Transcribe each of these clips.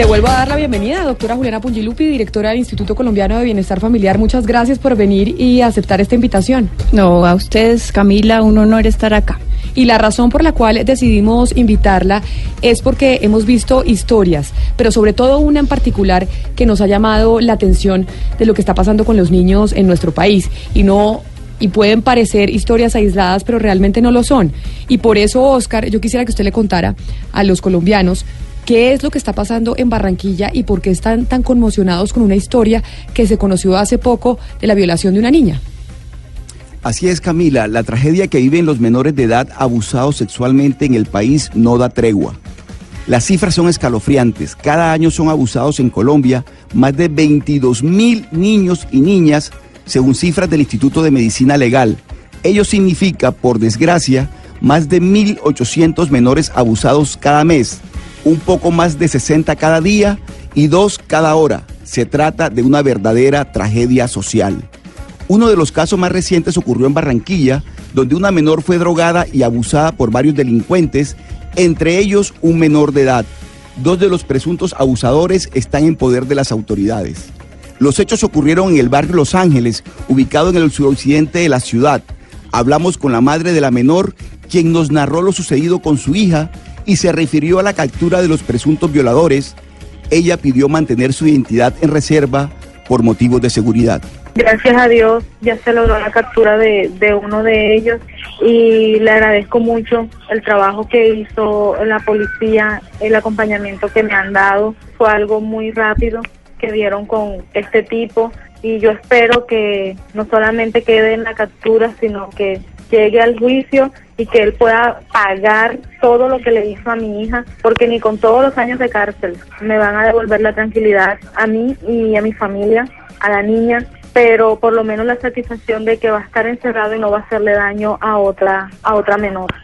le vuelvo a dar la bienvenida, doctora Juliana Pungilupi, directora del Instituto Colombiano de Bienestar Familiar. Muchas gracias por venir y aceptar esta invitación. No, a ustedes, Camila, un honor estar acá. Y la razón por la cual decidimos invitarla es porque hemos visto historias, pero sobre todo una en particular que nos ha llamado la atención de lo que está pasando con los niños en nuestro país. Y no y pueden parecer historias aisladas, pero realmente no lo son. Y por eso, Oscar, yo quisiera que usted le contara a los colombianos qué es lo que está pasando en Barranquilla y por qué están tan conmocionados con una historia que se conoció hace poco de la violación de una niña. Así es, Camila, la tragedia que viven los menores de edad abusados sexualmente en el país no da tregua. Las cifras son escalofriantes. Cada año son abusados en Colombia más de 22 mil niños y niñas, según cifras del Instituto de Medicina Legal. Ello significa, por desgracia, más de 1.800 menores abusados cada mes un poco más de 60 cada día y dos cada hora. Se trata de una verdadera tragedia social. Uno de los casos más recientes ocurrió en Barranquilla, donde una menor fue drogada y abusada por varios delincuentes, entre ellos un menor de edad. Dos de los presuntos abusadores están en poder de las autoridades. Los hechos ocurrieron en el barrio Los Ángeles, ubicado en el suroccidente de la ciudad. Hablamos con la madre de la menor, quien nos narró lo sucedido con su hija y se refirió a la captura de los presuntos violadores, ella pidió mantener su identidad en reserva por motivos de seguridad. Gracias a Dios ya se logró la captura de, uno de ellos y le agradezco mucho el trabajo que hizo la policía, el acompañamiento que me han dado. Fue algo muy rápido que dieron con este tipo y yo espero que no solamente quede en la captura, sino que llegue al juicio y que él pueda pagar todo lo que le hizo a mi hija, porque ni con todos los años de cárcel me van a devolver la tranquilidad a mí y a mi familia, a la niña, pero por lo menos la satisfacción de que va a estar encerrado y no va a hacerle daño a otra a otra menor.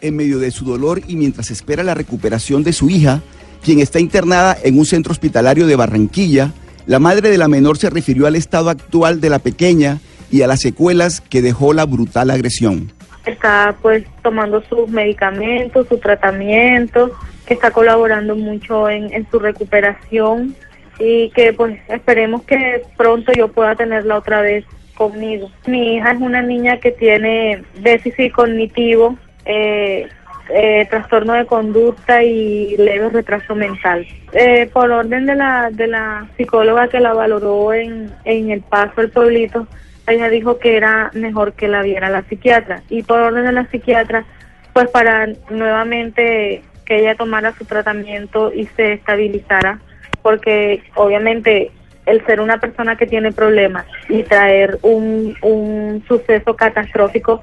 En medio de su dolor y mientras espera la recuperación de su hija, quien está internada en un centro hospitalario de Barranquilla, la madre de la menor se refirió al estado actual de la pequeña y a las secuelas que dejó la brutal agresión. Está pues tomando sus medicamentos, su tratamiento, que está colaborando mucho en, en su recuperación y que pues esperemos que pronto yo pueda tenerla otra vez conmigo. Mi hija es una niña que tiene déficit cognitivo, eh, eh, trastorno de conducta y leve retraso mental. Eh, por orden de la, de la psicóloga que la valoró en, en el paso del pueblito, ella dijo que era mejor que la viera la psiquiatra y por orden de la psiquiatra, pues para nuevamente que ella tomara su tratamiento y se estabilizara, porque obviamente el ser una persona que tiene problemas y traer un, un suceso catastrófico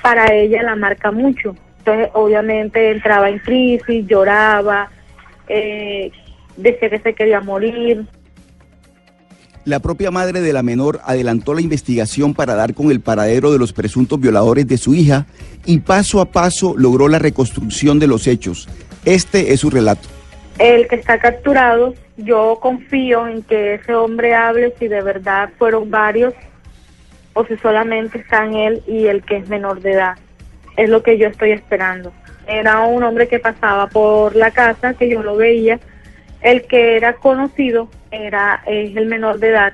para ella la marca mucho. Entonces obviamente entraba en crisis, lloraba, eh, decía que se quería morir, la propia madre de la menor adelantó la investigación para dar con el paradero de los presuntos violadores de su hija y paso a paso logró la reconstrucción de los hechos. Este es su relato. El que está capturado, yo confío en que ese hombre hable si de verdad fueron varios o si solamente están él y el que es menor de edad. Es lo que yo estoy esperando. Era un hombre que pasaba por la casa, que yo lo veía. El que era conocido era es el menor de edad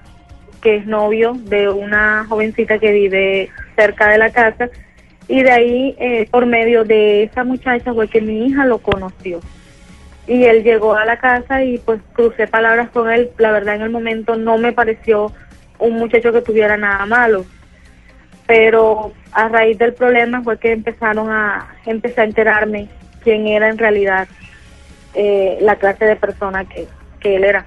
que es novio de una jovencita que vive cerca de la casa y de ahí eh, por medio de esa muchacha fue que mi hija lo conoció. Y él llegó a la casa y pues crucé palabras con él. La verdad en el momento no me pareció un muchacho que tuviera nada malo pero a raíz del problema fue que empezaron a empecé a enterarme quién era en realidad eh, la clase de persona que, que él era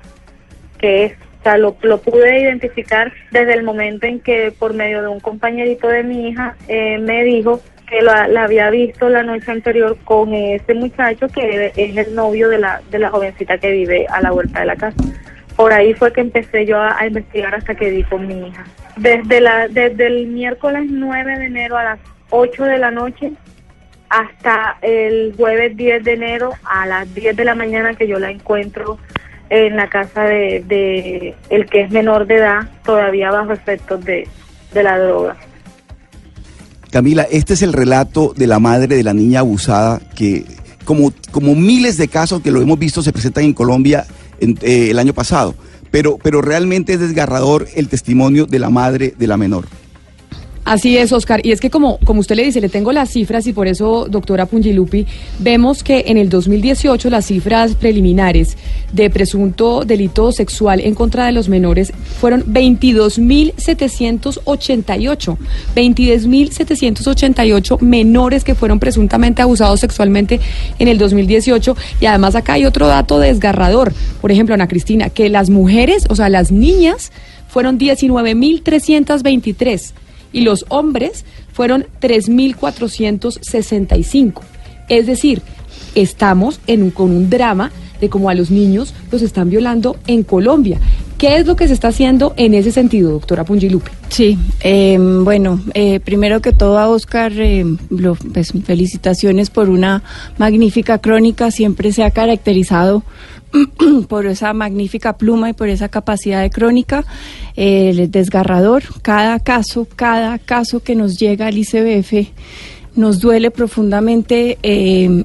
que es, o sea, lo, pude identificar desde el momento en que por medio de un compañerito de mi hija eh, me dijo que la, había visto la noche anterior con ese muchacho que es el novio de la, de la jovencita que vive a la vuelta de la casa. Por ahí fue que empecé yo a, investigar hasta que di con mi hija. Desde, la, desde el miércoles 9 de enero a las 8 de la noche hasta el jueves 10 de enero a las 10 de la mañana que yo la encuentro en la casa de, el que es menor de edad todavía bajo efectos de, de la droga. Camila, este es el relato de la madre de la niña abusada que como, como miles de casos que lo hemos visto se presentan en Colombia eh, el año pasado. Pero, pero realmente es desgarrador el testimonio de la madre de la menor. Así es, Oscar. Y es que como, como usted le dice, le tengo las cifras y por eso, doctora Pungilupi, vemos que en el 2018 las cifras preliminares de presunto delito sexual en contra de los menores fueron 22.788. 22.788 menores que fueron presuntamente abusados sexualmente en el 2018. Y además acá hay otro dato desgarrador. Por ejemplo, Ana Cristina, que las mujeres, o sea, las niñas, fueron 19.323 y los hombres fueron 3.465. Es decir, estamos en con un drama de cómo a los niños los están violando en Colombia. ¿Qué es lo que se está haciendo en ese sentido, doctora Pungilupe? Sí, em, bueno, eh, primero que todo a Oscar, pues, felicitaciones por una magnífica crónica, siempre se ha caracterizado por esa magnífica pluma y por esa capacidad de crónica. el desgarrador, cada caso, cada caso que nos llega al ICBF nos duele profundamente eh,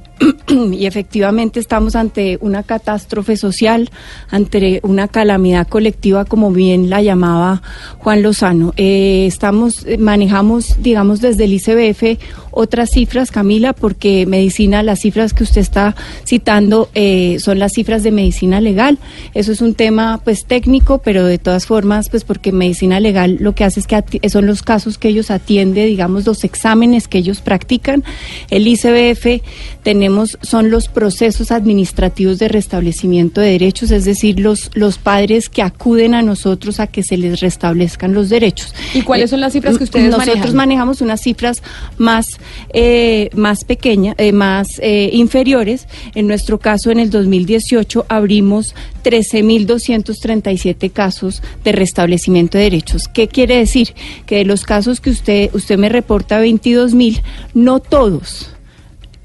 y efectivamente estamos ante una catástrofe social, ante una calamidad colectiva, como bien la llamaba Juan Lozano. Eh, estamos, eh, manejamos, digamos, desde el ICBF otras cifras, Camila, porque medicina, las cifras que usted está citando son las cifras de medicina legal. Eso es un tema, pues, técnico, pero de todas formas, pues, porque medicina legal lo que hace es que son los casos que ellos atienden, digamos, los exámenes que ellos practican practican. El ICBF tenemos son los procesos administrativos de restablecimiento de derechos, es decir, los los padres que acuden a nosotros a que se les restablezcan los derechos. ¿Y cuáles son las cifras que ustedes Nosotros manejamos unas cifras más eh, más pequeñas, eh, más eh, inferiores. En nuestro caso, en el 2018 abrimos 13.237 casos de restablecimiento de derechos. ¿Qué quiere decir? Que de los casos que usted usted me reporta 22.000, no todos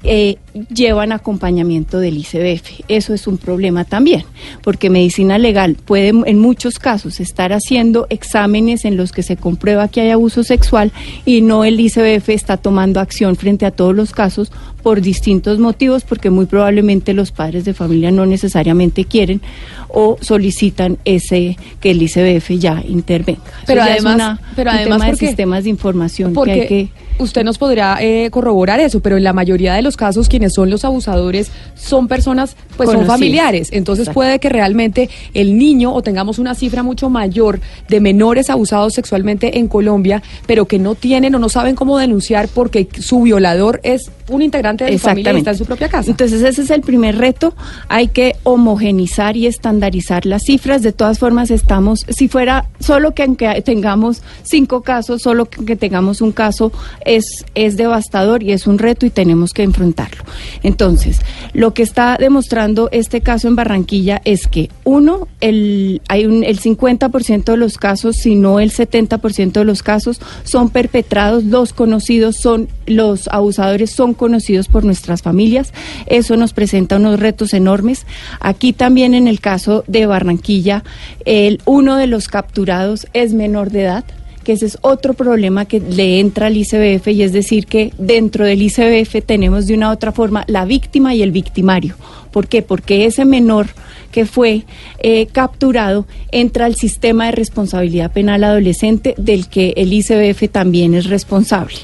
eh, llevan acompañamiento del ICBF. Eso es un problema también, porque medicina legal puede en muchos casos estar haciendo exámenes en los que se comprueba que hay abuso sexual y no el ICBF está tomando acción frente a todos los casos por distintos motivos, porque muy probablemente los padres de familia no necesariamente quieren o solicitan ese que el ICBF ya intervenga. Pero además, pero además de sistemas de información que hay que usted nos podrá eh, corroborar eso, pero en la mayoría de los casos quienes son los abusadores son personas, pues son familiares. Entonces puede que realmente el niño o tengamos una cifra mucho mayor de menores abusados sexualmente en Colombia, pero que no tienen o no saben cómo denunciar porque su violador es un integrante de su familia y está en su propia casa. Entonces ese es el primer reto. Hay que homogenizar y estandarizar las cifras. De todas formas estamos, si fuera solo que tengamos cinco casos, solo que tengamos un caso es, es devastador y es un reto y tenemos que enfrentarlo. Entonces, lo que está demostrando este caso en Barranquilla es que, uno, el, hay un, el 50% de los casos, si no el 70% de los casos, son perpetrados, los conocidos son, los abusadores son conocidos por nuestras familias. Eso nos presenta unos retos enormes. Aquí también en el caso de Barranquilla, el, uno de los capturados es menor de edad que ese es otro problema que le entra al ICBF y es decir que dentro del ICBF tenemos de una u otra forma la víctima y el victimario. ¿Por qué? Porque ese menor que fue eh, capturado entra al sistema de responsabilidad penal adolescente del que el ICBF también es responsable.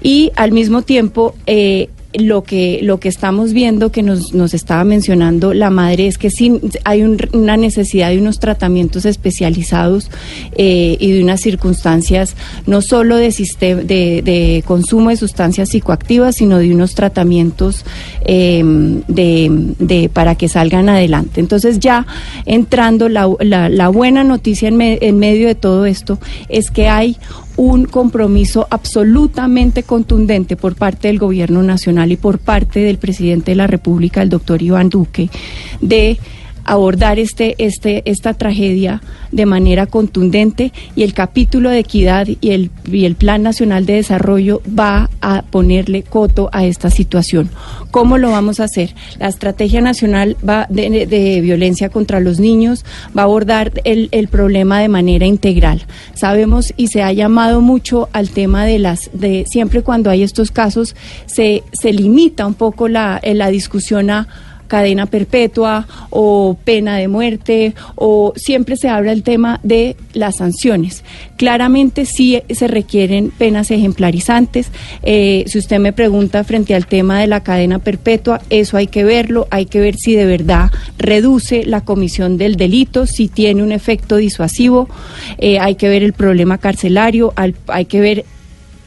Y al mismo tiempo, eh, lo que lo que estamos viendo que nos, nos estaba mencionando la madre es que sí hay una necesidad de unos tratamientos especializados eh, y de unas circunstancias no solo de, de, de, consumo de sustancias psicoactivas sino de unos tratamientos em, de, para que salgan adelante. Entonces ya entrando la, la, la buena noticia en, en medio de todo esto es que hay un compromiso absolutamente contundente por parte del Gobierno Nacional y por parte del presidente de la República, el doctor Iván Duque, de abordar este, este, esta tragedia de manera contundente y el capítulo de equidad y el, y el Plan Nacional de Desarrollo va a ponerle coto a esta situación. ¿Cómo lo vamos a hacer? La Estrategia Nacional va de, de Violencia contra los Niños va a abordar el, el problema de manera integral. Sabemos y se ha llamado mucho al tema de las, de siempre cuando hay estos casos, se, se limita un poco la, la discusión a cadena perpetua o pena de muerte o siempre se habla el tema de las sanciones. Claramente sí se requieren penas ejemplarizantes. Eh, si usted me pregunta frente al tema de la cadena perpetua, eso hay que verlo, hay que ver si de verdad reduce la comisión del delito, si tiene un efecto disuasivo, eh, hay que ver el problema carcelario, hay que ver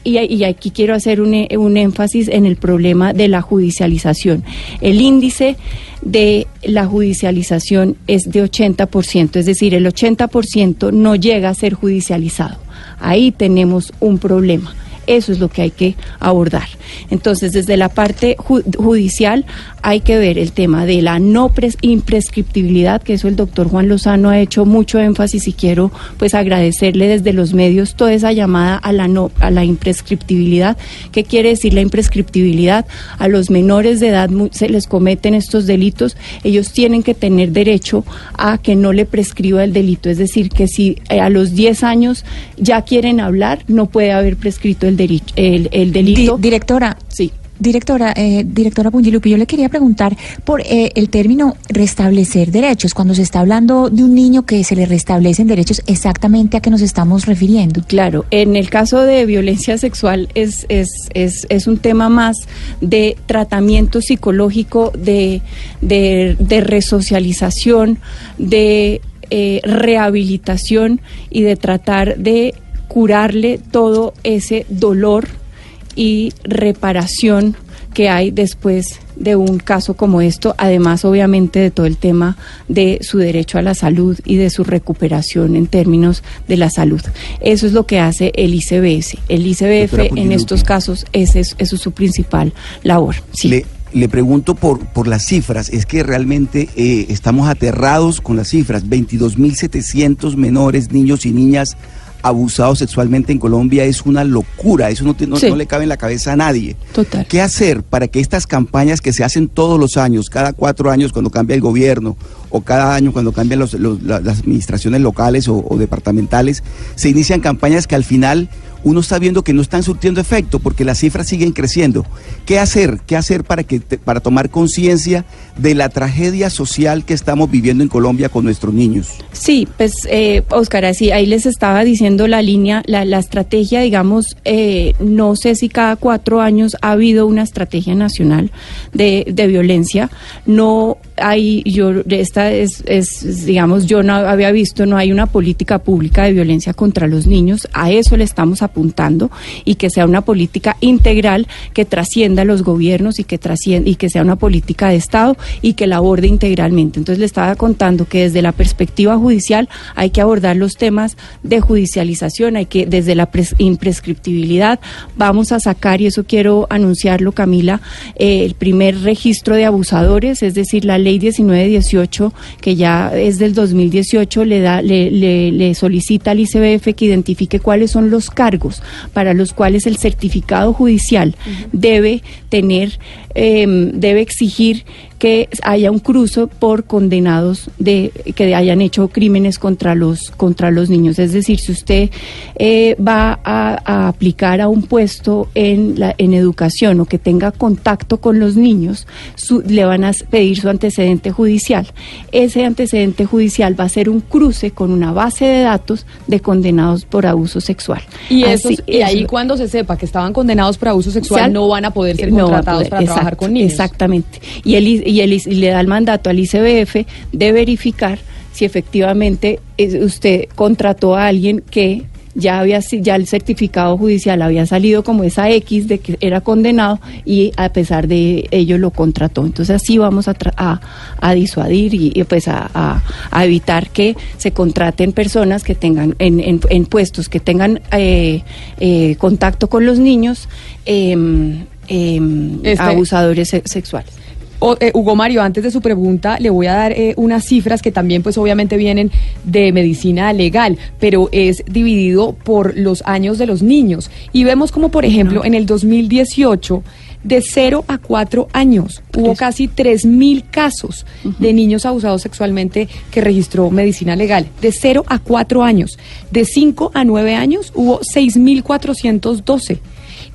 y, aquí quiero hacer un, un, énfasis en el problema de la judicialización. El índice de la judicialización es de 80%, es decir, el 80% no llega a ser judicializado. Ahí tenemos un problema. Eso es lo que hay que abordar. Entonces, desde la parte judicial hay que ver el tema de la no imprescriptibilidad, que eso el doctor Juan Lozano ha hecho mucho énfasis y quiero pues agradecerle desde los medios toda esa llamada a la no a la imprescriptibilidad. ¿Qué quiere decir la imprescriptibilidad? A los menores de edad se les cometen estos delitos, ellos tienen que tener derecho a que no le prescriba el delito, es decir, que si eh, a los 10 años ya quieren hablar, no puede haber prescrito el, el, el delito. directora, sí. Directora, eh, directora Pungilupi, yo le quería preguntar por eh, el término restablecer derechos. Cuando se está hablando de un niño que se le restablecen derechos, ¿exactamente a qué nos estamos refiriendo? Claro, en el caso de violencia sexual es, es, es, es un tema más de tratamiento psicológico, de, de, resocialización, de eh, rehabilitación y de tratar de curarle todo ese dolor y reparación que hay después de un caso como esto, además obviamente de todo el tema de su derecho a la salud y de su recuperación en términos de la salud. Eso es lo que hace el ICBS. El ICBF en estos casos, ese es, eso es su principal labor. Le, le pregunto por, por las cifras, es que realmente eh, estamos aterrados con las cifras, 22.700 menores, niños y niñas abusados sexualmente en Colombia es una locura, eso no, no, le cabe en la cabeza a nadie. Total. ¿Qué hacer para que estas campañas que se hacen todos los años, cada cuatro años cuando cambia el gobierno o cada año cuando cambian las administraciones locales o, o departamentales, se inician campañas que al final uno está viendo que no están surtiendo efecto porque las cifras siguen creciendo. ¿Qué hacer? ¿Qué hacer para, que, para tomar conciencia de la tragedia social que estamos viviendo en Colombia con nuestros niños? Sí, pues eh, Oscar, así ahí les estaba diciendo la línea, la, la estrategia, digamos, eh, no sé si cada cuatro años ha habido una estrategia nacional de, de violencia. No hay, yo, esta es, digamos, yo no había visto, no hay una política pública de violencia contra los niños. A eso le estamos apuntando y que sea una política integral que trascienda los gobiernos y que y que sea una política de Estado y que la aborde integralmente. Entonces le estaba contando que desde la perspectiva judicial hay que abordar los temas de judicialización, hay que desde la imprescriptibilidad vamos a sacar y eso quiero anunciarlo Camila, eh, el primer registro de abusadores, es decir, la ley 1918 que ya es del 2018 le da le, le, le solicita al ICBF que identifique cuáles son los cargos para los cuales el certificado judicial debe tener, em, debe exigir que haya un cruce por condenados de que hayan hecho crímenes contra los contra los niños. Es decir, si usted eh, va a, aplicar a un puesto en la en educación o que tenga contacto con los niños, le van a pedir su antecedente judicial. Ese antecedente judicial va a ser un cruce con una base de datos de condenados por abuso sexual. Y, y ahí cuando se sepa que estaban condenados por abuso sexual, no van a poder ser contratados para trabajar con niños. Exactamente. Y el y, le da el mandato al ICBF de verificar si efectivamente usted contrató a alguien que ya había ya el certificado judicial había salido como esa X de que era condenado y a pesar de ello lo contrató. Entonces así vamos a, a, disuadir y, pues a, evitar que se contraten personas que tengan en, en, puestos que tengan eh, eh, contacto con los niños eh, abusadores sexuales. O, eh, Hugo Mario, antes de su pregunta, le voy a dar eh, unas cifras que también, pues obviamente vienen de medicina legal, pero es dividido por los años de los niños. Y vemos como, por ejemplo, en el 2018, de 0 a 4 años, hubo casi 3.000 casos de niños abusados sexualmente que registró medicina legal. De 0 a 4 años. De 5 a 9 años hubo 6.412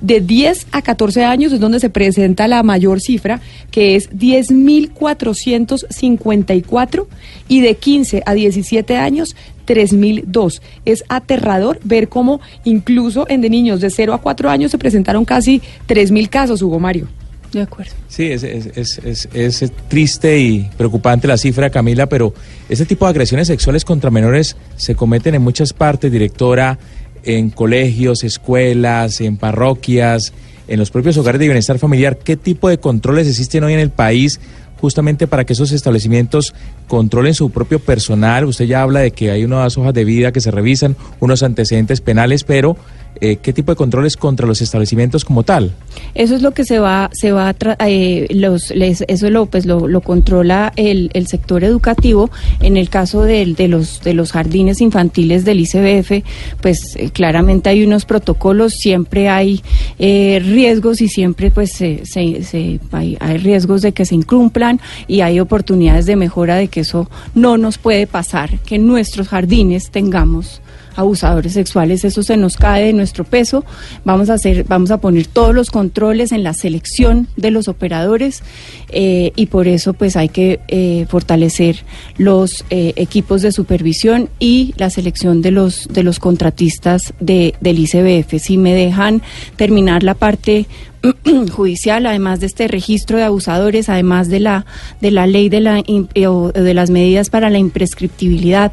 de 10 a 14 años es donde se presenta la mayor cifra, que es 10.454, y de 15 a 17 años, 3.002. Es aterrador ver cómo incluso en de niños de 0 a 4 años se presentaron casi 3.000 casos, Hugo Mario. De acuerdo. Sí, es, es, es, es, triste y preocupante la cifra, Camila, pero ese tipo de agresiones sexuales contra menores se cometen en muchas partes, directora en colegios, escuelas, en parroquias, en los propios hogares de bienestar familiar. ¿Qué tipo de controles existen hoy en el país justamente para que esos establecimientos controlen su propio personal? Usted ya habla de que hay unas hojas de vida que se revisan, unos antecedentes penales, pero eh, qué tipo de controles contra los establecimientos como tal. Eso es lo que se va, se va eh, los, eso lo, pues lo, lo controla el, el, sector educativo. En el caso de, de, los, de los jardines infantiles del ICBF, pues eh, claramente hay unos protocolos, siempre hay eh, riesgos y siempre pues se, se, hay, hay riesgos de que se incumplan y hay oportunidades de mejora de que eso no nos puede pasar, que en nuestros jardines tengamos abusadores sexuales, eso se nos cae de nuestro peso. Vamos a hacer, vamos a poner todos los controles en la selección de los operadores eh, y por eso pues hay que eh, fortalecer los eh, equipos de supervisión y la selección de los de los contratistas de, del ICBF. Si me dejan terminar la parte judicial, además de este registro de abusadores, además de la de la ley de la de las medidas para la imprescriptibilidad,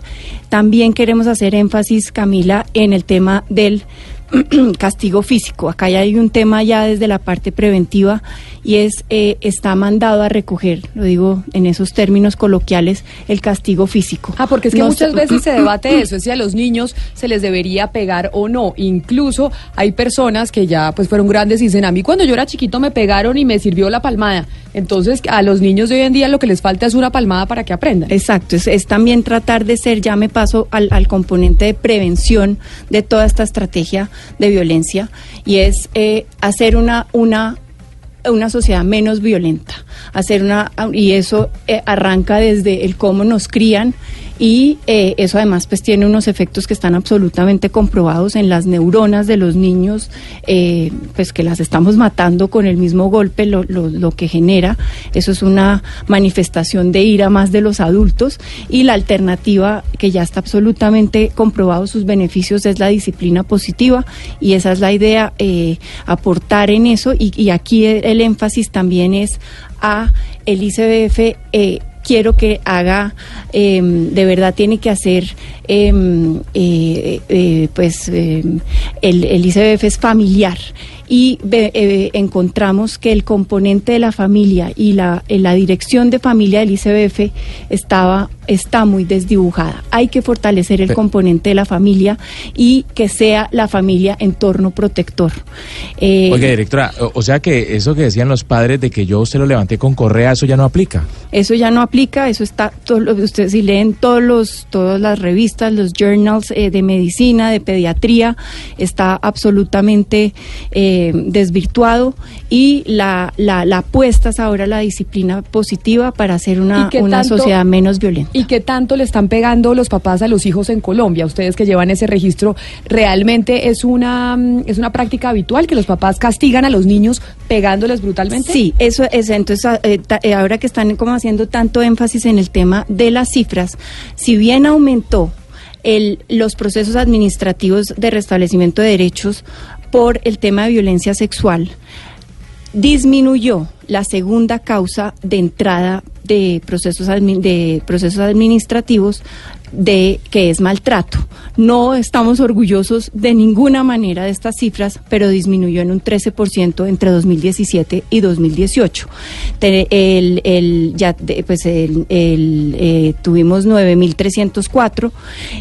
también queremos hacer énfasis, Camila, en el tema del castigo físico. Acá ya hay un tema ya desde la parte preventiva y es eh, está mandado a recoger, lo digo en esos términos coloquiales, el castigo físico. Ah, porque es que muchas veces se debate eso, es si a los niños se les debería pegar o no. Incluso hay personas que ya pues fueron grandes y dicen, a mí cuando yo era chiquito me pegaron y me sirvió la palmada. Entonces a los niños de hoy en día lo que les falta es una palmada para que aprendan. Exacto, es, es también tratar de ser, ya me paso al, al componente de prevención de toda esta estrategia de violencia y es eh, hacer una, una, una sociedad menos violenta, hacer una y eso eh, arranca desde el cómo nos crían y eh, eso además pues tiene unos efectos que están absolutamente comprobados en las neuronas de los niños, eh, pues que las estamos matando con el mismo golpe, lo, lo, lo, que genera, eso es una manifestación de ira más de los adultos. Y la alternativa que ya está absolutamente comprobado sus beneficios es la disciplina positiva. Y esa es la idea, eh, aportar en eso. Y, y aquí el, énfasis también es a el ICBF quiero que haga, eh, de verdad tiene que hacer, em, eh, eh, pues em, el, el ICBF es familiar. Y eh, encontramos que el componente de la familia y la, la dirección de familia del ICBF estaba está muy desdibujada. Hay que fortalecer el componente de la familia y que sea la familia entorno protector. Eh, Oiga, directora, o sea que eso que decían los padres de que yo se lo levanté con correa, eso ya no aplica. Eso ya no aplica, eso está, todo, ustedes si leen todos los, todas las revistas, los journals eh, de medicina, de pediatría, está absolutamente eh, desvirtuado y la, la, la, apuesta es ahora la disciplina positiva para hacer una, una tanto, sociedad menos violenta. ¿Y qué tanto le están pegando los papás a los hijos en Colombia? Ustedes que llevan ese registro, ¿realmente es una, es una práctica habitual que los papás castigan a los niños pegándoles brutalmente? Sí, eso es. Entonces, eh, ahora que están como haciendo tanto énfasis en el tema de las cifras, si bien aumentó el, los procesos administrativos de restablecimiento de derechos por el tema de violencia sexual, disminuyó la segunda causa de entrada de procesos, de procesos administrativos de que es maltrato. No estamos orgullosos de ninguna manera de estas cifras, pero disminuyó en un 13% entre 2017 y 2018. El, el, ya, pues el, eh, tuvimos 9.304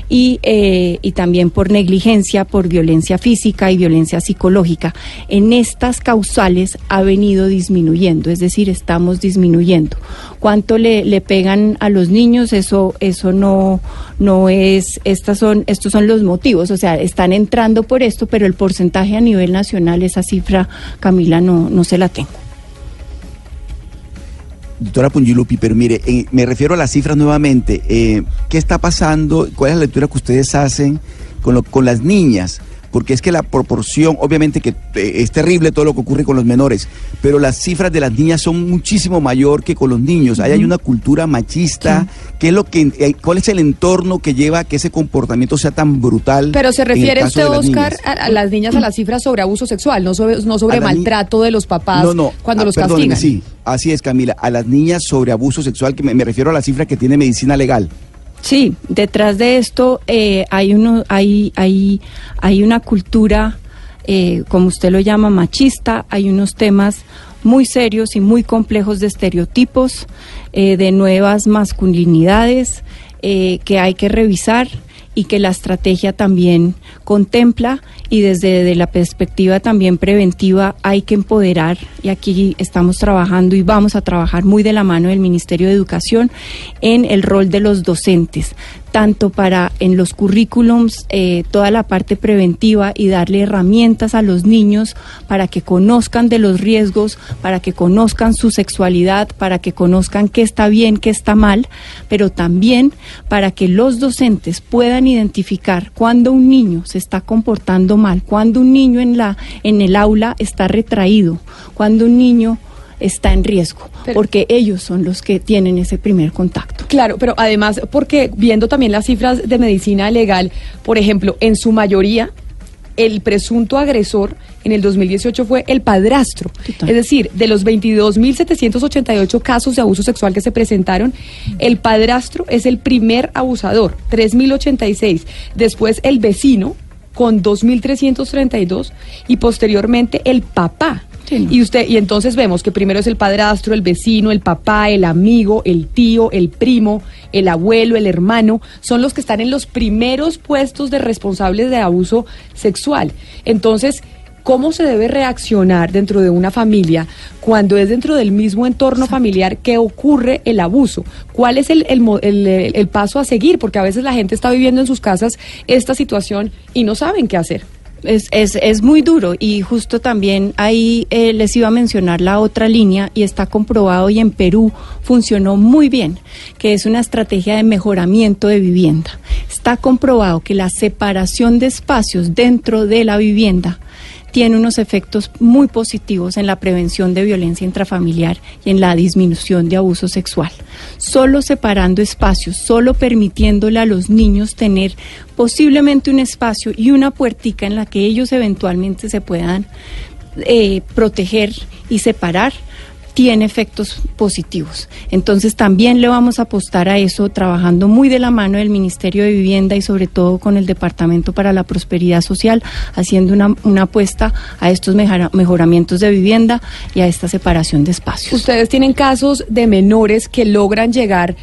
y, eh, y también por negligencia, por violencia física y violencia psicológica. En estas causales ha venido disminuyendo, es decir, estamos disminuyendo. ¿Cuánto le, le pegan a los niños? Eso, eso no no es, estas son, estos son los motivos, o sea, están entrando por esto, pero el porcentaje a nivel nacional, esa cifra, Camila, no, no se la tengo. Doctora Pungilupi, pero mire, eh, me refiero a las cifras nuevamente. Eh, ¿Qué está pasando? ¿Cuál es la lectura que ustedes hacen con, lo, con las niñas? Porque es que la proporción, obviamente que eh, es terrible todo lo que ocurre con los menores, pero las cifras de las niñas son muchísimo mayor que con los niños. Ahí hay una cultura machista, ¿qué es lo que, eh, ¿cuál es el entorno que lleva a que ese comportamiento sea tan brutal? Pero se refiere usted, Oscar, a, las niñas a las cifras sobre abuso sexual, no sobre, no sobre maltrato de los papás cuando ah, los castigan. Sí, así es, Camila, a las niñas sobre abuso sexual, que me refiero a la cifra que tiene medicina legal. Sí, detrás de esto eh, hay, uno, hay, hay, hay una cultura, eh, como usted lo llama, machista, hay unos temas muy serios y muy complejos de estereotipos, eh, de nuevas masculinidades que hay que revisar y que la estrategia también contempla y desde la perspectiva también preventiva hay que empoderar y aquí estamos trabajando y vamos a trabajar muy de la mano del Ministerio de Educación en el rol de los docentes, tanto para en los currículums eh, toda la parte preventiva y darle herramientas a los niños para que conozcan de los riesgos, para que conozcan su sexualidad, para que conozcan qué está bien, qué está mal, pero también para que los docentes puedan identificar cuando un niño se está comportando mal, cuando un niño en la en el aula está retraído, cuando un niño está en riesgo, porque ellos son los que tienen ese primer contacto. Claro, pero además, porque viendo también las cifras de medicina legal, por ejemplo, en su mayoría, el presunto agresor en el 2018 fue el padrastro. Es decir, de los 22.788 casos de abuso sexual que se presentaron, el padrastro es el primer abusador, 3.086. Después el vecino, con 2.332. Y posteriormente el papá, y usted y entonces vemos que primero es el padrastro, el vecino, el papá, el amigo, el tío, el primo, el abuelo, el hermano, son los que están en los primeros puestos de responsables de abuso sexual. Entonces, ¿cómo se debe reaccionar dentro de una familia cuando es dentro del mismo entorno familiar que ocurre el abuso? ¿Cuál es el, el paso a seguir? Porque a veces la gente está viviendo en sus casas esta situación y no saben qué hacer es, es, es, muy duro y justo también ahí eh, les iba a mencionar la otra línea y está comprobado y en Perú funcionó muy bien, que es una estrategia de mejoramiento de vivienda. Está comprobado que la separación de espacios dentro de la vivienda tiene unos efectos muy positivos en la prevención de violencia intrafamiliar y en la disminución de abuso sexual. Solo separando espacios, solo permitiéndole a los niños tener posiblemente un espacio y una puertica en la que ellos eventualmente se puedan eh, proteger y separar, tiene efectos positivos. Entonces también le vamos a apostar a eso, trabajando muy de la mano del Ministerio de Vivienda y sobre todo con el Departamento para la Prosperidad Social, haciendo una, una apuesta a estos mejoramientos de vivienda y a esta separación de espacios. Ustedes tienen casos de menores que logran llegar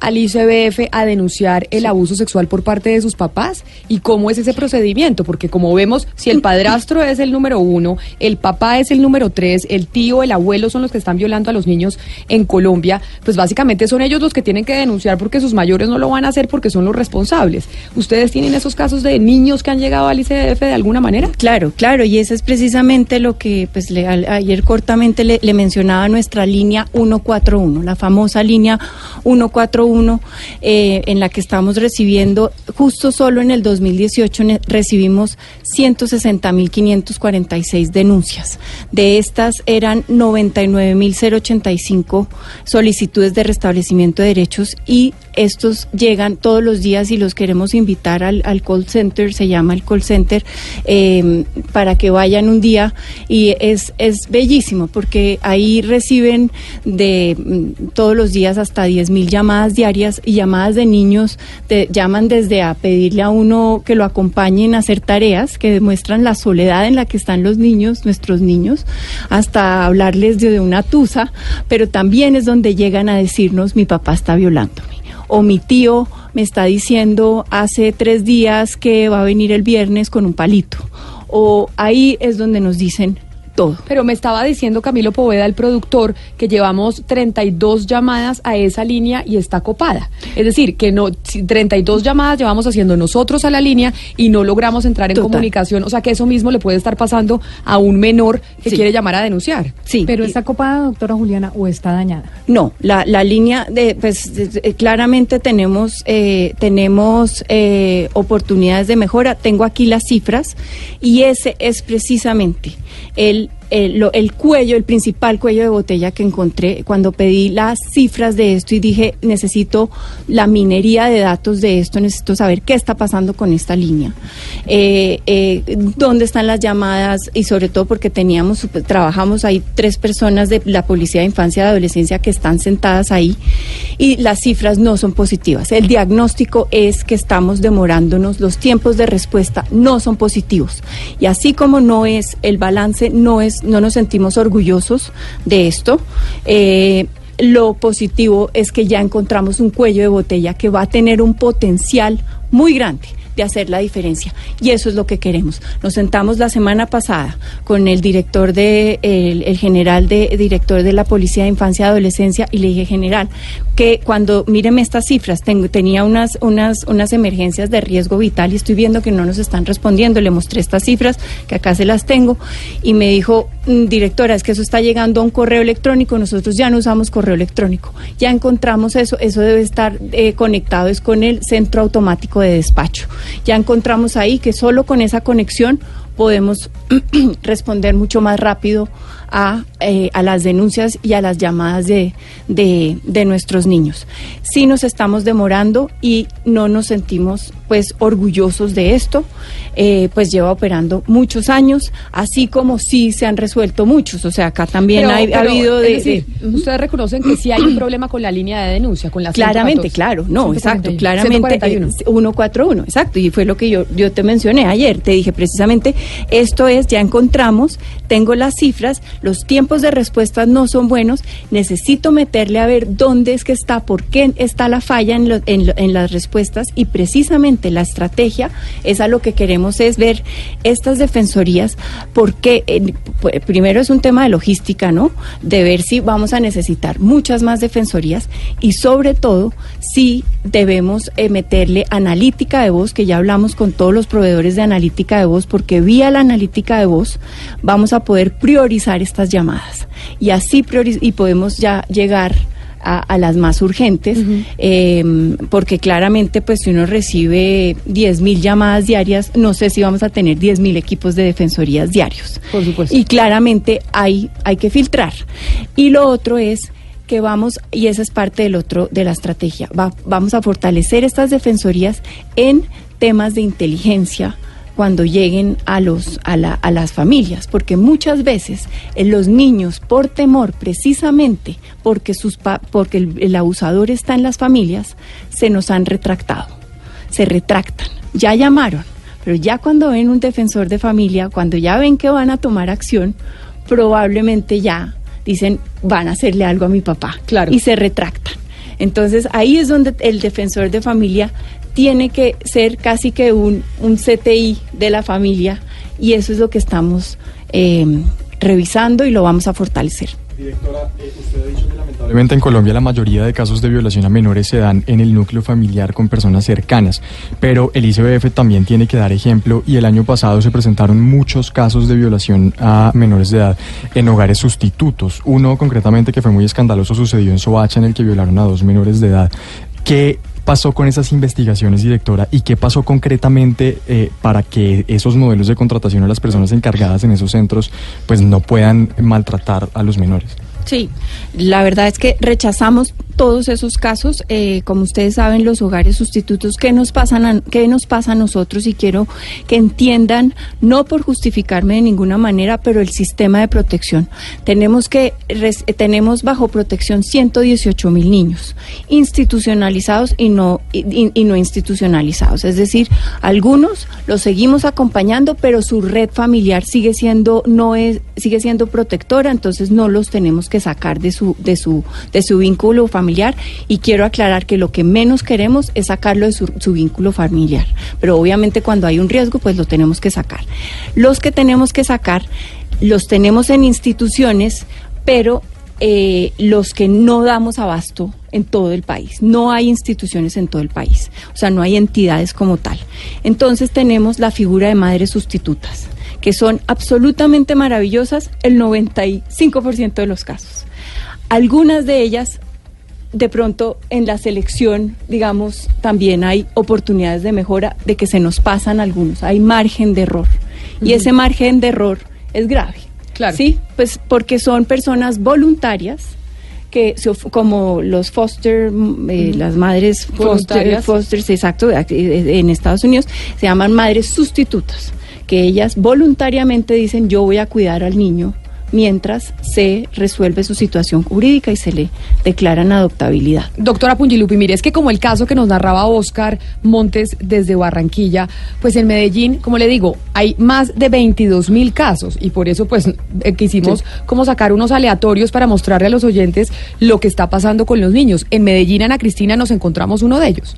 al ICBF a denunciar el abuso sexual por parte de sus papás? ¿Y cómo es ese procedimiento? Porque como vemos, si el padrastro es el número uno, el papá es el número tres, el tío, el abuelo son los que están violando a los niños en Colombia, pues básicamente son ellos los que tienen que denunciar porque sus mayores no lo van a hacer porque son los responsables. ¿Ustedes tienen esos casos de niños que han llegado al ICBF de alguna manera? Claro, claro, y eso es precisamente lo que pues ayer cortamente le, le mencionaba nuestra línea 141, la famosa línea 141 141, eh, en la que estamos recibiendo, justo solo en el 2018 recibimos 160.546 denuncias. De estas eran 99.085 solicitudes de restablecimiento de derechos y estos llegan todos los días y los queremos invitar al, call center, se llama el call center, em, para que vayan un día y es, es bellísimo porque ahí reciben de mm, todos los días hasta 10 mil diarias y llamadas de niños, te llaman desde a pedirle a uno que lo acompañen a hacer tareas que demuestran la soledad en la que están los niños, nuestros niños, hasta hablarles de una tusa, pero también es donde llegan a decirnos mi papá está violándome o mi tío me está diciendo hace tres días que va a venir el viernes con un palito. O ahí es donde nos dicen, todo. Pero me estaba diciendo Camilo Poveda, el productor, que llevamos 32 llamadas a esa línea y está copada. Es decir, que no 32 llamadas llevamos haciendo nosotros a la línea y no logramos entrar en comunicación. O sea que eso mismo le puede estar pasando a un menor que quiere llamar a denunciar. Sí. Pero está copada, doctora Juliana, o está dañada. No, la, la línea de, pues claramente tenemos eh, tenemos eh, oportunidades de mejora. Tengo aquí las cifras y ese es precisamente él el el, cuello, el principal cuello de botella que encontré cuando pedí las cifras de esto y dije, necesito la minería de datos de esto, necesito saber qué está pasando con esta línea, eh, eh, dónde están las llamadas y sobre todo porque teníamos, trabajamos ahí tres personas de la Policía de Infancia y Adolescencia que están sentadas ahí y las cifras no son positivas. El diagnóstico es que estamos demorándonos, los tiempos de respuesta no son positivos. Y así como no es el balance, no es no nos sentimos orgullosos de esto. Eh, lo positivo es que ya encontramos un cuello de botella que va a tener un potencial muy grande de hacer la diferencia. Y eso es lo que queremos. Nos sentamos la semana pasada con el director de, el, general de director de la Policía de Infancia y Adolescencia y le dije, general, que cuando míreme estas cifras, tengo, tenía unas, unas, unas emergencias de riesgo vital y estoy viendo que no nos están respondiendo. Le mostré estas cifras, que acá se las tengo, y me dijo, directora, es que eso está llegando a un correo electrónico, nosotros ya no usamos correo electrónico. Ya encontramos eso, eso debe estar eh, conectado, es con el centro automático de despacho. Ya encontramos ahí que solo con esa conexión podemos responder mucho más rápido a, eh, a, las denuncias y a las llamadas de, de, nuestros niños. Sí nos estamos demorando y no nos sentimos pues orgullosos de esto, eh, pues lleva operando muchos años, así como sí se han resuelto muchos, o sea, acá también ha habido de, Ustedes reconocen que sí hay un problema con la línea de denuncia, con la Claramente, claro, no, exacto, claramente 141, eh, exacto, y fue lo que yo, yo te mencioné ayer, te dije precisamente, esto es, ya encontramos, tengo las cifras, los tiempos de respuesta no son buenos, necesito meterle a ver dónde es que está, por qué está la falla en, las respuestas y precisamente la estrategia es a lo que queremos es ver estas defensorías, porque pues, primero es un tema de logística, ¿no? De ver si vamos a necesitar muchas más defensorías y sobre todo si debemos eh, meterle analítica de voz, que ya hablamos con todos los proveedores de analítica de voz, porque vía la analítica de voz vamos a poder priorizar estas llamadas y así y podemos ya llegar a, las más urgentes, em, porque claramente pues si uno recibe 10 mil llamadas diarias, no sé si vamos a tener 10 mil equipos de defensorías diarios. Por supuesto. Y claramente hay, hay que filtrar. Y lo otro es que vamos, y esa es parte del otro de la estrategia, vamos a fortalecer estas defensorías en temas de inteligencia, cuando lleguen a, los, a, la, a las familias, porque muchas veces eh, los niños, por temor precisamente, porque, sus porque el, abusador está en las familias, se nos han retractado, se retractan, ya llamaron, pero ya cuando ven un defensor de familia, cuando ya ven que van a tomar acción, probablemente ya dicen, van a hacerle algo a mi papá, claro. y se retractan. Entonces ahí es donde el defensor de familia tiene que ser casi que un, un CTI de la familia y eso es lo que estamos eh, revisando y lo vamos a fortalecer. Directora, eh, usted ha dicho que lamentablemente en Colombia la mayoría de casos de violación a menores se dan en el núcleo familiar con personas cercanas, pero el ICBF también tiene que dar ejemplo y el año pasado se presentaron muchos casos de violación a menores de edad en hogares sustitutos. Uno concretamente que fue muy escandaloso sucedió en Soacha en el que violaron a dos menores de edad. ¿Qué pasó con esas investigaciones, directora? ¿Y qué pasó concretamente eh, para que esos modelos de contratación a las personas encargadas en esos centros pues no puedan maltratar a los menores? Sí, la verdad es que rechazamos todos esos casos. Eh, como ustedes saben, los hogares sustitutos, ¿qué nos, pasan a, ¿qué nos pasa a nosotros? Y quiero que entiendan, no por justificarme de ninguna manera, pero el sistema de protección. Tenemos, que, tenemos bajo protección 118 mil niños, institucionalizados y no, y, no institucionalizados. Es decir, algunos los seguimos acompañando, pero su red familiar sigue siendo, no es, sigue siendo protectora, entonces no los tenemos que sacar de su, de su, de su vínculo familiar y quiero aclarar que lo que menos queremos es sacarlo de su, vínculo familiar. Pero obviamente cuando hay un riesgo, pues lo tenemos que sacar. Los que tenemos que sacar los tenemos en instituciones, pero eh, los que no damos abasto en todo el país. No hay instituciones en todo el país, o sea, no hay entidades como tal. Entonces tenemos la figura de madres sustitutas que son absolutamente maravillosas el 95% de los casos. Algunas de ellas, de pronto en la selección, digamos, también hay oportunidades de mejora de que se nos pasan algunos, hay margen de error. Y ese margen de error es grave. Claro. Sí, pues porque son personas voluntarias que como los foster, eh, las madres foster, fosters, exacto, en Estados Unidos se llaman madres sustitutas que ellas voluntariamente dicen yo voy a cuidar al niño mientras se resuelve su situación jurídica y se le declaran adoptabilidad. Doctora Pungilupi, mire, es que como el caso que nos narraba Oscar Montes desde Barranquilla, pues en Medellín, como le digo, hay más de 22 mil casos y por eso pues eh, quisimos como sacar unos aleatorios para mostrarle a los oyentes lo que está pasando con los niños. En Medellín, Ana Cristina, nos encontramos uno de ellos.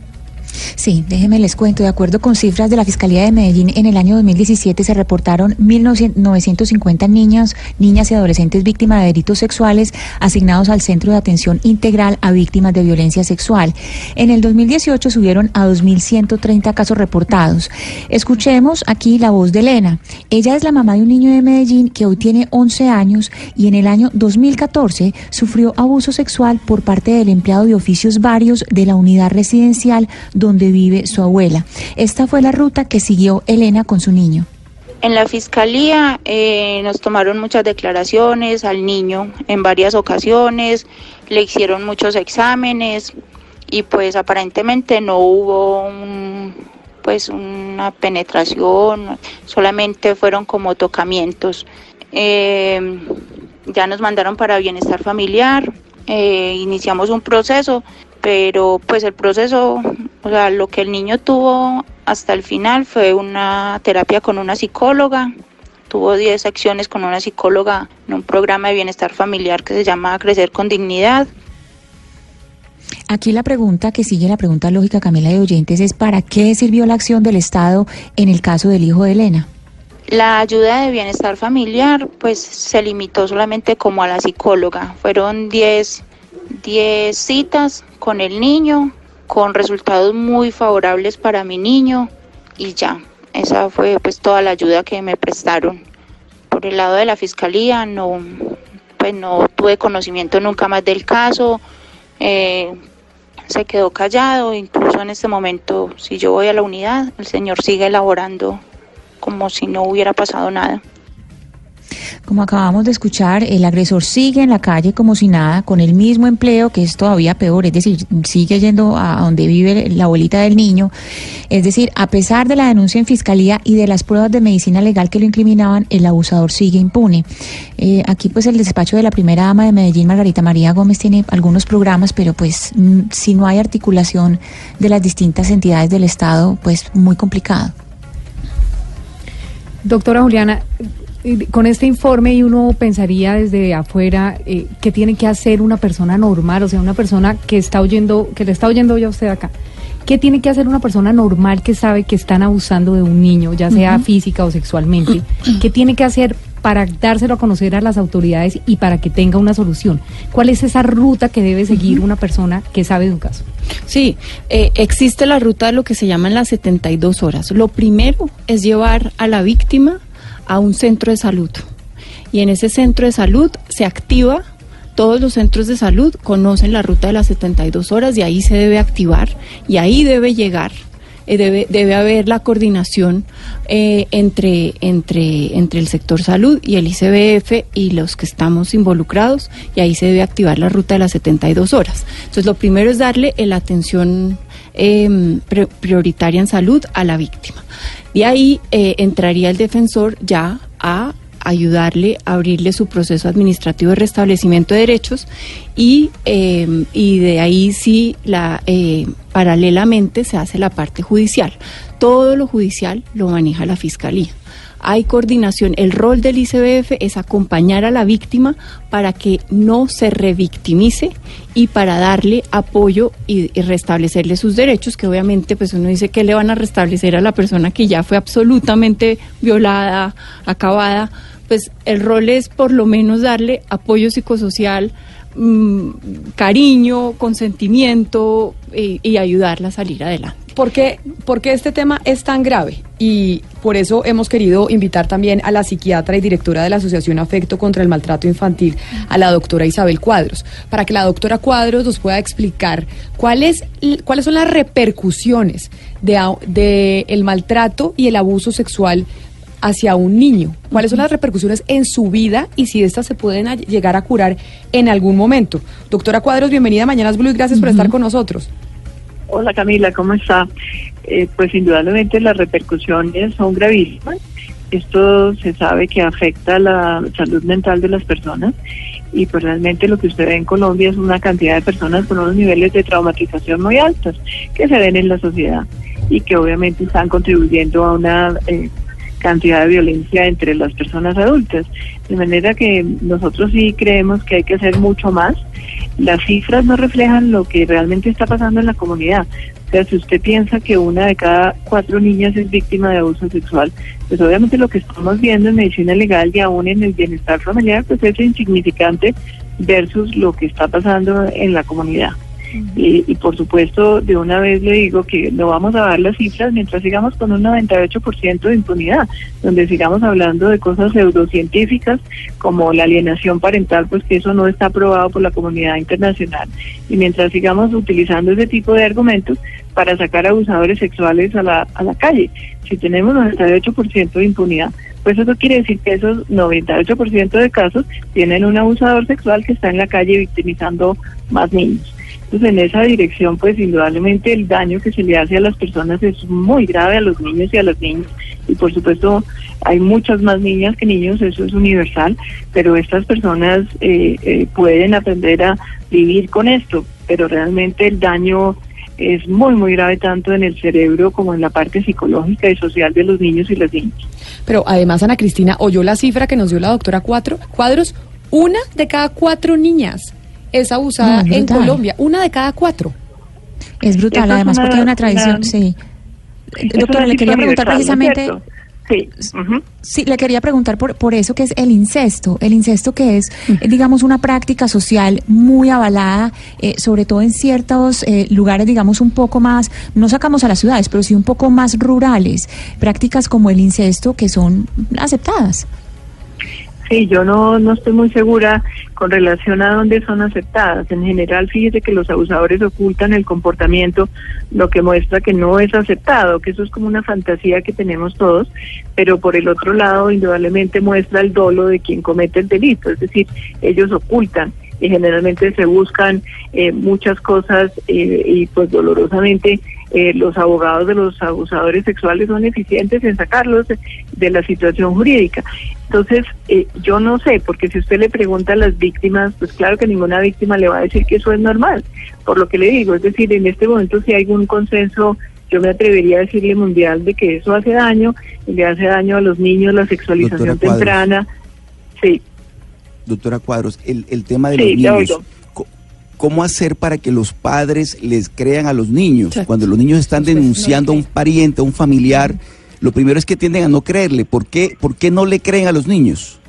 Sí, déjeme les cuento. De acuerdo con cifras de la Fiscalía de Medellín, en el año 2017 se reportaron 1.950 niñas, niñas y adolescentes víctimas de delitos sexuales asignados al Centro de Atención Integral a Víctimas de Violencia Sexual. En el 2018 subieron a 2.130 casos reportados. Escuchemos aquí la voz de Elena. Ella es la mamá de un niño de Medellín que hoy tiene 11 años y en el año 2014 sufrió abuso sexual por parte del empleado de oficios varios de la unidad residencial donde vive su abuela. Esta fue la ruta que siguió Elena con su niño. En la fiscalía eh, nos tomaron muchas declaraciones al niño en varias ocasiones, le hicieron muchos exámenes y pues aparentemente no hubo pues una penetración, solamente fueron como tocamientos. Eh, ya nos mandaron para bienestar familiar, eh, iniciamos un proceso pero pues el proceso, o sea, lo que el niño tuvo hasta el final fue una terapia con una psicóloga, tuvo 10 acciones con una psicóloga en un programa de bienestar familiar que se llama Crecer con Dignidad. Aquí la pregunta que sigue, la pregunta lógica, Camila de Oyentes, es ¿para qué sirvió la acción del Estado en el caso del hijo de Elena? La ayuda de bienestar familiar pues se limitó solamente como a la psicóloga. Fueron 10 10 citas con el niño, con resultados muy favorables para mi niño y ya. Esa fue pues toda la ayuda que me prestaron. Por el lado de la fiscalía no, pues no tuve conocimiento nunca más del caso. Eh, se quedó callado, incluso en este momento, si yo voy a la unidad, el señor sigue elaborando como si no hubiera pasado nada. Como acabamos de escuchar, el agresor sigue en la calle como si nada, con el mismo empleo, que es todavía peor, es decir, sigue yendo a donde vive la abuelita del niño. Es decir, a pesar de la denuncia en fiscalía y de las pruebas de medicina legal que lo incriminaban, el abusador sigue impune. Eh, aquí, pues, el despacho de la primera dama de Medellín, Margarita María Gómez, tiene algunos programas, pero pues, mm, si no hay articulación de las distintas entidades del Estado, pues, muy complicado. Doctora Juliana, con este informe y uno pensaría desde afuera eh, qué tiene que hacer una persona normal, o sea, una persona que está oyendo, que le está oyendo ya usted acá. ¿Qué tiene que hacer una persona normal que sabe que están abusando de un niño, ya sea física o sexualmente? ¿Qué tiene que hacer para dárselo a conocer a las autoridades y para que tenga una solución? ¿Cuál es esa ruta que debe seguir una persona que sabe de un caso? Sí, eh, existe la ruta de lo que se llaman las 72 horas. Lo primero es llevar a la víctima a un centro de salud. Y en ese centro de salud se activa todos los centros de salud conocen la ruta de las 72 horas y ahí se debe activar y ahí debe llegar eh, debe, debe haber la coordinación eh, entre, entre, entre el sector salud y el ICBF y los que estamos involucrados y ahí se debe activar la ruta de las 72 horas. Entonces, lo primero es darle la atención em, prioritaria en salud a la víctima. De ahí eh, entraría el defensor ya a ayudarle a abrirle su proceso administrativo de restablecimiento de derechos y, em, y de ahí sí la eh, paralelamente se hace la parte judicial. Todo lo judicial lo maneja la fiscalía. Hay coordinación. El rol del ICBF es acompañar a la víctima para que no se revictimice y para darle apoyo y, restablecerle sus derechos, que obviamente pues uno dice que le van a restablecer a la persona que ya fue absolutamente violada, acabada, pues el rol es por lo menos darle apoyo psicosocial, mmm, cariño, consentimiento y, y, ayudarla a salir adelante. ¿Por qué, porque este tema es tan grave? Y por eso hemos querido invitar también a la psiquiatra y directora de la Asociación Afecto contra el Maltrato Infantil, a la doctora Isabel Cuadros, para que la doctora Cuadros nos pueda explicar cuál es, cuáles son las repercusiones de, de el maltrato y el abuso sexual hacia un niño? ¿Cuáles son las repercusiones en su vida y si estas se pueden llegar a curar en algún momento? Doctora Cuadros, bienvenida a Mañanas Blue y gracias uh -huh. por estar con nosotros. Hola Camila, ¿cómo está? Eh, pues indudablemente las repercusiones son gravísimas. Esto se sabe que afecta la salud mental de las personas y pues realmente lo que usted ve en Colombia es una cantidad de personas con unos niveles de traumatización muy altos que se ven en la sociedad y que obviamente están contribuyendo a una eh, cantidad de violencia entre las personas adultas. De manera que nosotros sí creemos que hay que hacer mucho más. Las cifras no reflejan lo que realmente está pasando en la comunidad. O sea, si usted piensa que una de cada cuatro niñas es víctima de abuso sexual, pues obviamente lo que estamos viendo en medicina legal y aún en el bienestar familiar, pues es insignificante versus lo que está pasando en la comunidad. Y, y, por supuesto, de una vez le digo que no vamos a dar las cifras mientras sigamos con un 98% de impunidad, donde sigamos hablando de cosas pseudocientíficas como la alienación parental, pues que eso no está aprobado por la comunidad internacional. Y mientras sigamos utilizando ese tipo de argumentos para sacar abusadores sexuales a la, a la calle, si tenemos 98% de impunidad, pues eso quiere decir que esos 98% de casos tienen un abusador sexual que está en la calle victimizando más niños. Entonces, en esa dirección, pues indudablemente el daño que se le hace a las personas es muy grave a los niños y a las niñas. Y por supuesto, hay muchas más niñas que niños, eso es universal, pero estas personas eh, eh, pueden aprender a vivir con esto, pero realmente el daño es muy, muy grave tanto en el cerebro como en la parte psicológica y social de los niños y las niñas. Pero además, Ana Cristina, oyó la cifra que nos dio la doctora Cuatro, Cuadros, una de cada cuatro niñas es abusada no, es en Colombia, una de cada cuatro. Es brutal, además, una, porque hay una tradición, una, sí. Doctora, le quería preguntar precisamente... ¿no Sí. Uh -huh. sí, le quería preguntar por, por eso que es el incesto, el incesto que es, uh -huh. digamos, una práctica social muy avalada, eh, sobre todo en ciertos eh, lugares, digamos, un poco más, no sacamos a las ciudades, pero sí un poco más rurales, prácticas como el incesto que son aceptadas. Sí, yo no, no estoy muy segura con relación a dónde son aceptadas. En general, fíjese que los abusadores ocultan el comportamiento, lo que muestra que no es aceptado, que eso es como una fantasía que tenemos todos, pero por el otro lado, indudablemente muestra el dolo de quien comete el delito, es decir, ellos ocultan y generalmente se buscan eh, muchas cosas eh, y pues dolorosamente eh, los abogados de los abusadores sexuales son eficientes en sacarlos de, de la situación jurídica. Entonces, eh, yo no sé, porque si usted le pregunta a las víctimas, pues claro que ninguna víctima le va a decir que eso es normal, por lo que le digo, es decir, en este momento si hay un consenso, yo me atrevería a decirle mundial de que eso hace daño, y le hace daño a los niños, la sexualización temprana. Sí. Doctora Cuadros, el, el tema de sí, los niños. ¿Cómo hacer para que los padres les crean a los niños? Exacto. Cuando los niños están denunciando a un pariente, a un familiar, lo primero es que tienden a no creerle. ¿Por qué, ¿Por qué no le creen a los niños?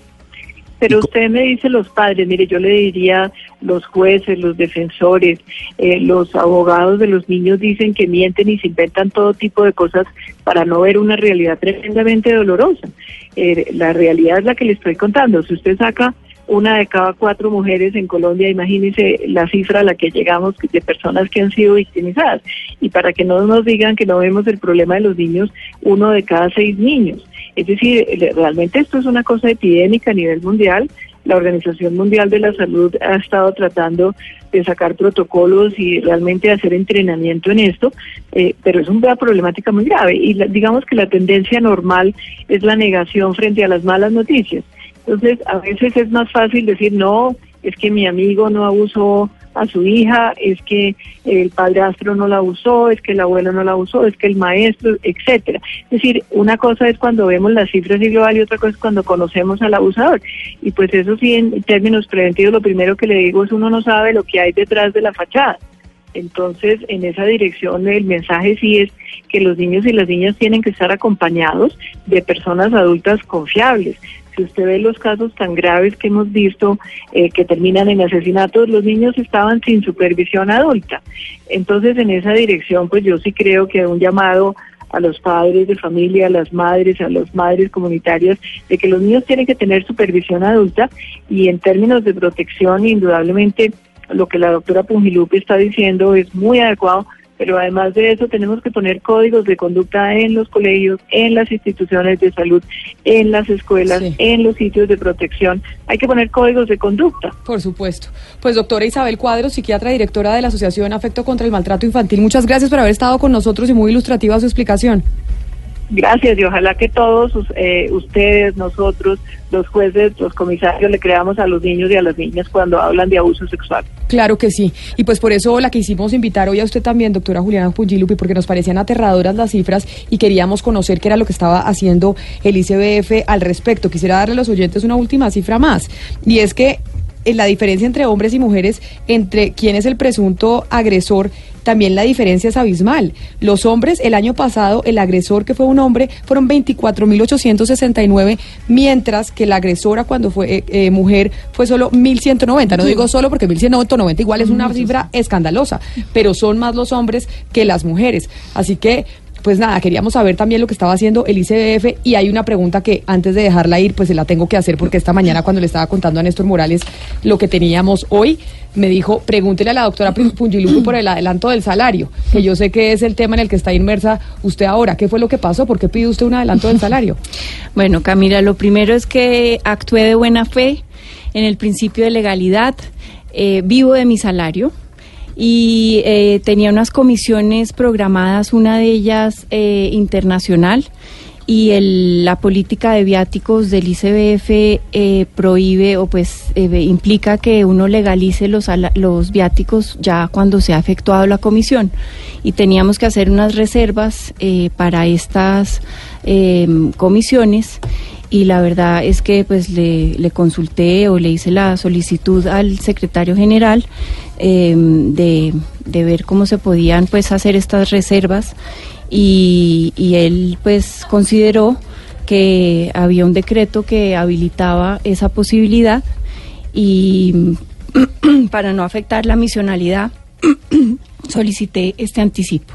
Pero usted me dice los padres, mire, yo le diría los jueces, los defensores, eh, los abogados de los niños dicen que mienten y se inventan todo tipo de cosas para no ver una realidad tremendamente dolorosa. Eh, la realidad es la que le estoy contando. Si usted saca una de cada cuatro mujeres en Colombia, imagínense la cifra a la que llegamos de personas que han sido victimizadas. Y para que no nos digan que no vemos el problema de los niños, uno de cada seis niños. Es decir, realmente esto es una cosa epidémica a nivel mundial. La Organización Mundial de la Salud ha estado tratando de sacar protocolos y realmente hacer entrenamiento en esto, eh, pero es una problemática muy grave. Y digamos que la tendencia normal es la negación frente a las malas noticias. Entonces, a veces es más fácil decir, no, es que mi amigo no abusó a su hija, es que el padrastro no la usó, es que el abuelo no la usó, es que el maestro, etcétera. Es decir, una cosa es cuando vemos las cifras y global y otra cosa es cuando conocemos al abusador. Y pues eso sí, en términos preventivos, lo primero que le digo es uno no sabe lo que hay detrás de la fachada. Entonces, en esa dirección, el mensaje sí es que los niños y las niñas tienen que estar acompañados de personas adultas confiables, si usted ve los casos tan graves que hemos visto eh, que terminan en asesinatos, los niños estaban sin supervisión adulta. Entonces, en esa dirección, pues yo sí creo que un llamado a los padres de familia, a las madres, a las madres comunitarias, de que los niños tienen que tener supervisión adulta y en términos de protección, indudablemente, lo que la doctora Pungilupi está diciendo es muy adecuado pero además de eso tenemos que poner códigos de conducta en los colegios, en las instituciones de salud, en las escuelas, en los sitios de protección. Hay que poner códigos de conducta. Por supuesto. Pues doctora Isabel Cuadro, psiquiatra directora de la Asociación Afecto contra el Maltrato Infantil, muchas gracias por haber estado con nosotros y muy ilustrativa su explicación. Gracias y ojalá que todos eh, ustedes, nosotros, los jueces, los comisarios le creamos a los niños y a las niñas cuando hablan de abuso sexual. Claro que sí. Y pues por eso la que hicimos invitar hoy a usted también, doctora Juliana Pungilupi, porque nos parecían aterradoras las cifras y queríamos conocer qué era lo que estaba haciendo el ICBF al respecto. Quisiera darle a los oyentes una última cifra más. Y es que la diferencia entre hombres y mujeres, entre quién es el presunto agresor, también la diferencia es abismal. Los hombres, el año pasado, el agresor que fue un hombre, fueron 24.869, mientras que la agresora cuando fue eh, eh, mujer fue solo 1.190. No digo solo porque 1.190 igual es una cifra escandalosa, pero son más los hombres que las mujeres. Así que pues nada, queríamos saber también lo que estaba haciendo el ICBF y hay una pregunta que antes de dejarla ir, pues se la tengo que hacer porque esta mañana cuando le estaba contando a Néstor Morales lo que teníamos hoy, me dijo, pregúntele a la doctora Pungilupo por el adelanto del salario, que yo sé que es el tema en el que está inmersa usted ahora. ¿Qué fue lo que pasó? ¿Por qué pide usted un adelanto del salario? Bueno, Camila, lo primero es que actué de buena fe en el principio de legalidad, eh, vivo de mi salario y eh, tenía unas comisiones programadas, una de ellas eh, internacional y el, la política de viáticos del ICBF eh, prohíbe o pues implica que uno legalice los, los viáticos ya cuando se ha efectuado la comisión. Y teníamos que hacer unas reservas para estas comisiones y la verdad es que pues le, consulté o le hice la solicitud al secretario general em, de, de, ver cómo se podían pues hacer estas reservas y, y él pues consideró que había un decreto que habilitaba esa posibilidad y para no afectar la misionalidad solicité este anticipo.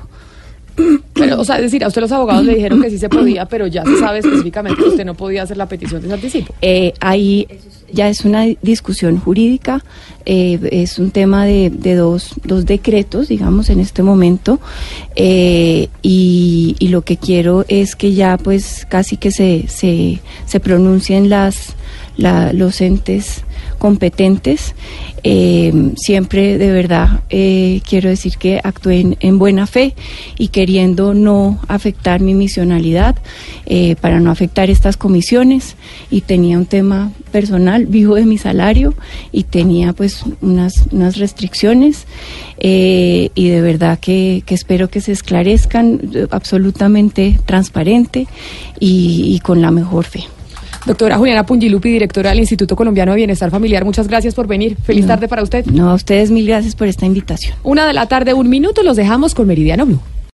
Pero, o sea, es decir, a usted los abogados le dijeron que sí se podía, pero ya se sabe específicamente que usted no podía hacer la petición de ese anticipo. Eh, ahí ya es una discusión jurídica, eh, es un tema de, dos, dos, decretos, digamos, en este momento, eh, y, lo que quiero es que ya pues casi que se, se, se pronuncien las, la, los entes competentes. Eh, siempre de verdad eh, quiero decir que actué en, buena fe y queriendo no afectar mi misionalidad eh, para no afectar estas comisiones y tenía un tema personal, vivo de mi salario y tenía pues unas, unas restricciones y de verdad que, espero que se esclarezcan absolutamente transparente y con la mejor fe. Doctora Juliana Pungilupi, directora del Instituto Colombiano de Bienestar Familiar, muchas gracias por venir. Feliz tarde para usted. No, a ustedes mil gracias por esta invitación. Una de la tarde, un minuto, los dejamos con Meridiano Blue.